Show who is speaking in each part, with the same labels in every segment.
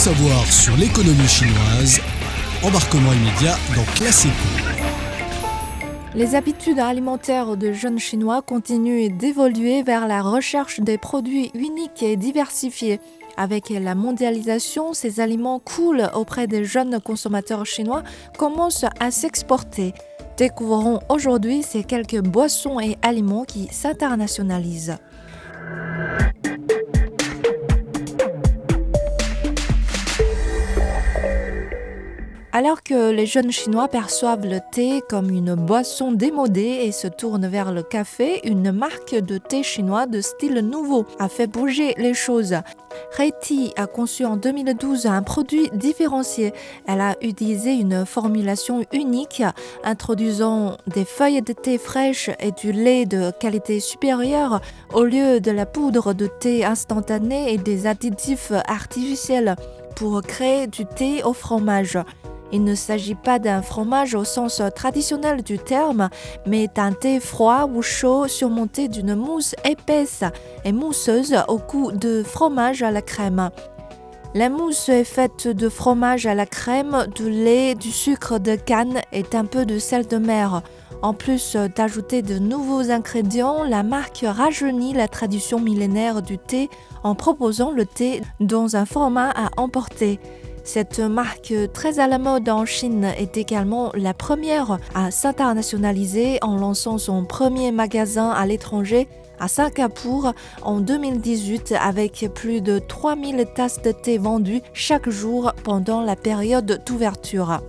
Speaker 1: savoir sur l'économie chinoise. Embarquement immédiat dans Classico.
Speaker 2: Les habitudes alimentaires de jeunes Chinois continuent d'évoluer vers la recherche des produits uniques et diversifiés. Avec la mondialisation, ces aliments coulent auprès des jeunes consommateurs chinois commencent à s'exporter. Découvrons aujourd'hui ces quelques boissons et aliments qui s'internationalisent. Alors que les jeunes Chinois perçoivent le thé comme une boisson démodée et se tournent vers le café, une marque de thé chinois de style nouveau a fait bouger les choses. Tea a conçu en 2012 un produit différencié. Elle a utilisé une formulation unique, introduisant des feuilles de thé fraîches et du lait de qualité supérieure au lieu de la poudre de thé instantanée et des additifs artificiels pour créer du thé au fromage. Il ne s'agit pas d'un fromage au sens traditionnel du terme, mais d'un thé froid ou chaud surmonté d'une mousse épaisse et mousseuse au goût de fromage à la crème. La mousse est faite de fromage à la crème, de lait, du sucre de canne et un peu de sel de mer. En plus d'ajouter de nouveaux ingrédients, la marque rajeunit la tradition millénaire du thé en proposant le thé dans un format à emporter. Cette marque très à la mode en Chine est également la première à s'internationaliser en lançant son premier magasin à l'étranger à Singapour en 2018 avec plus de 3000 tasses de thé vendues chaque jour pendant la période d'ouverture.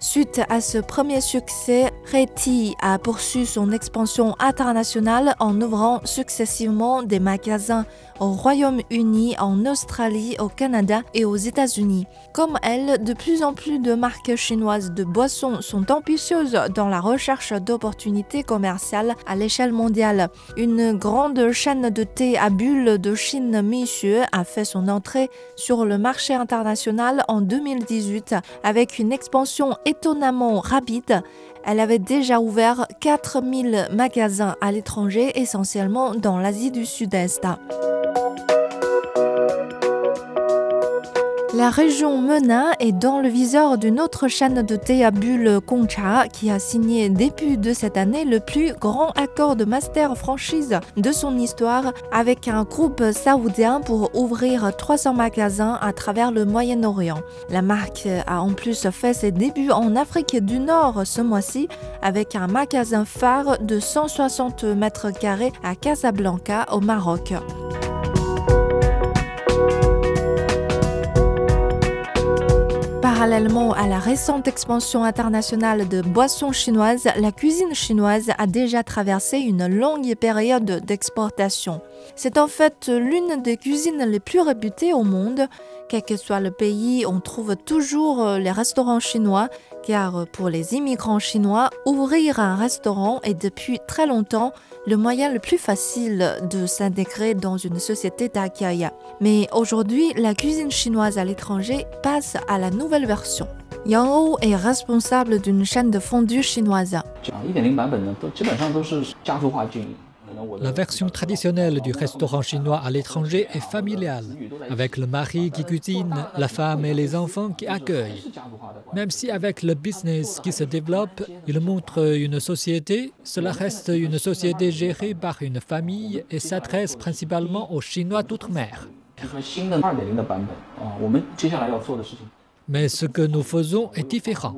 Speaker 2: Suite à ce premier succès, Reti a poursuivi son expansion internationale en ouvrant successivement des magasins au Royaume-Uni, en Australie, au Canada et aux États-Unis. Comme elle, de plus en plus de marques chinoises de boissons sont ambitieuses dans la recherche d'opportunités commerciales à l'échelle mondiale. Une grande chaîne de thé à bulles de Chine Mixue a fait son entrée sur le marché international en 2018 avec une expansion étonnamment rapide. Elle avait déjà ouvert 4000 magasins à l'étranger, essentiellement dans l'Asie du Sud-Est. La région Menin est dans le viseur d'une autre chaîne de thé à bulles Kongcha qui a signé début de cette année le plus grand accord de master franchise de son histoire avec un groupe saoudien pour ouvrir 300 magasins à travers le Moyen-Orient. La marque a en plus fait ses débuts en Afrique du Nord ce mois-ci avec un magasin phare de 160 mètres carrés à Casablanca au Maroc. Parallèlement à la récente expansion internationale de boissons chinoises, la cuisine chinoise a déjà traversé une longue période d'exportation. C'est en fait l'une des cuisines les plus réputées au monde. Quel que soit le pays, on trouve toujours les restaurants chinois, car pour les immigrants chinois, ouvrir un restaurant est depuis très longtemps le moyen le plus facile de s'intégrer dans une société d'accueil. Mais aujourd'hui, la cuisine chinoise à l'étranger passe à la nouvelle version. Yang Hou est responsable d'une chaîne de fondue chinoise.
Speaker 3: La version traditionnelle du restaurant chinois à l'étranger est familiale, avec le mari qui cuisine, la femme et les enfants qui accueillent. Même si avec le business qui se développe, il montre une société, cela reste une société gérée par une famille et s'adresse principalement aux Chinois d'outre-mer. Mais ce que nous faisons est différent.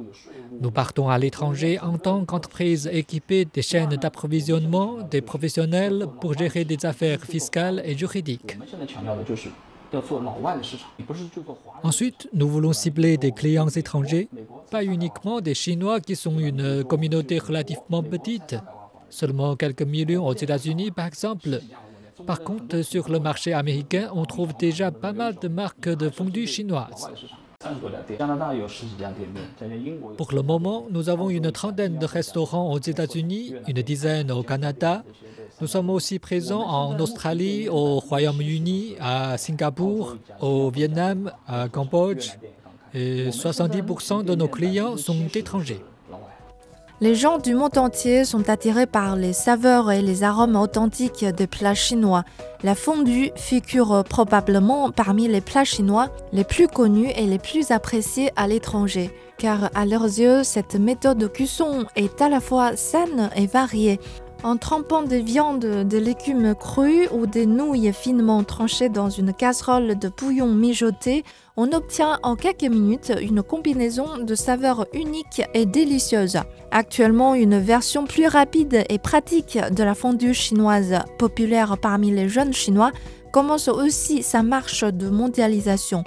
Speaker 3: Nous partons à l'étranger en tant qu'entreprise équipée des chaînes d'approvisionnement, des professionnels pour gérer des affaires fiscales et juridiques. Ensuite, nous voulons cibler des clients étrangers, pas uniquement des Chinois qui sont une communauté relativement petite, seulement quelques millions aux États-Unis par exemple. Par contre, sur le marché américain, on trouve déjà pas mal de marques de fondue chinoises. Pour le moment, nous avons une trentaine de restaurants aux États-Unis, une dizaine au Canada. Nous sommes aussi présents en Australie, au Royaume-Uni, à Singapour, au Vietnam, à Cambodge. Et 70% de nos clients sont étrangers.
Speaker 2: Les gens du monde entier sont attirés par les saveurs et les arômes authentiques des plats chinois. La fondue figure probablement parmi les plats chinois les plus connus et les plus appréciés à l'étranger, car à leurs yeux, cette méthode de cuisson est à la fois saine et variée. En trempant des viandes, des légumes crus ou des nouilles finement tranchées dans une casserole de bouillon mijoté, on obtient en quelques minutes une combinaison de saveurs uniques et délicieuses. Actuellement, une version plus rapide et pratique de la fondue chinoise, populaire parmi les jeunes chinois, commence aussi sa marche de mondialisation.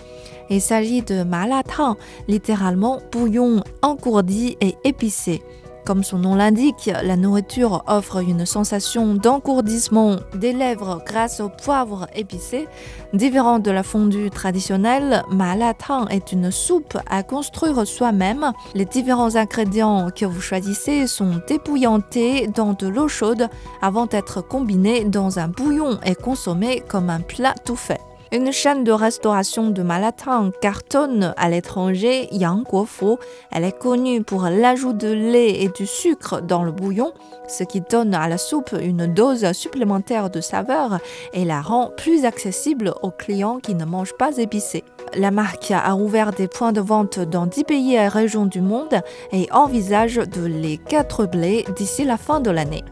Speaker 2: Il s'agit de malatang, littéralement bouillon encourdi et épicé. Comme son nom l'indique, la nourriture offre une sensation d'encourdissement des lèvres grâce au poivre épicé. Différent de la fondue traditionnelle, ma tang est une soupe à construire soi-même. Les différents ingrédients que vous choisissez sont dépouillantés dans de l'eau chaude avant d'être combinés dans un bouillon et consommés comme un plat tout fait. Une chaîne de restauration de Malatang cartonne à l'étranger, Yang Guofu. Elle est connue pour l'ajout de lait et du sucre dans le bouillon, ce qui donne à la soupe une dose supplémentaire de saveur et la rend plus accessible aux clients qui ne mangent pas épicé. La marque a ouvert des points de vente dans 10 pays et régions du monde et envisage de les blés d'ici la fin de l'année.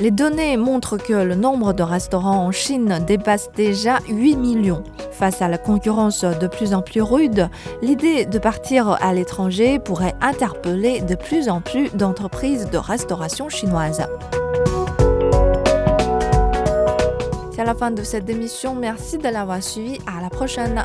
Speaker 2: Les données montrent que le nombre de restaurants en Chine dépasse déjà 8 millions. Face à la concurrence de plus en plus rude, l'idée de partir à l'étranger pourrait interpeller de plus en plus d'entreprises de restauration chinoises. C'est la fin de cette émission. Merci de l'avoir suivi. À la prochaine.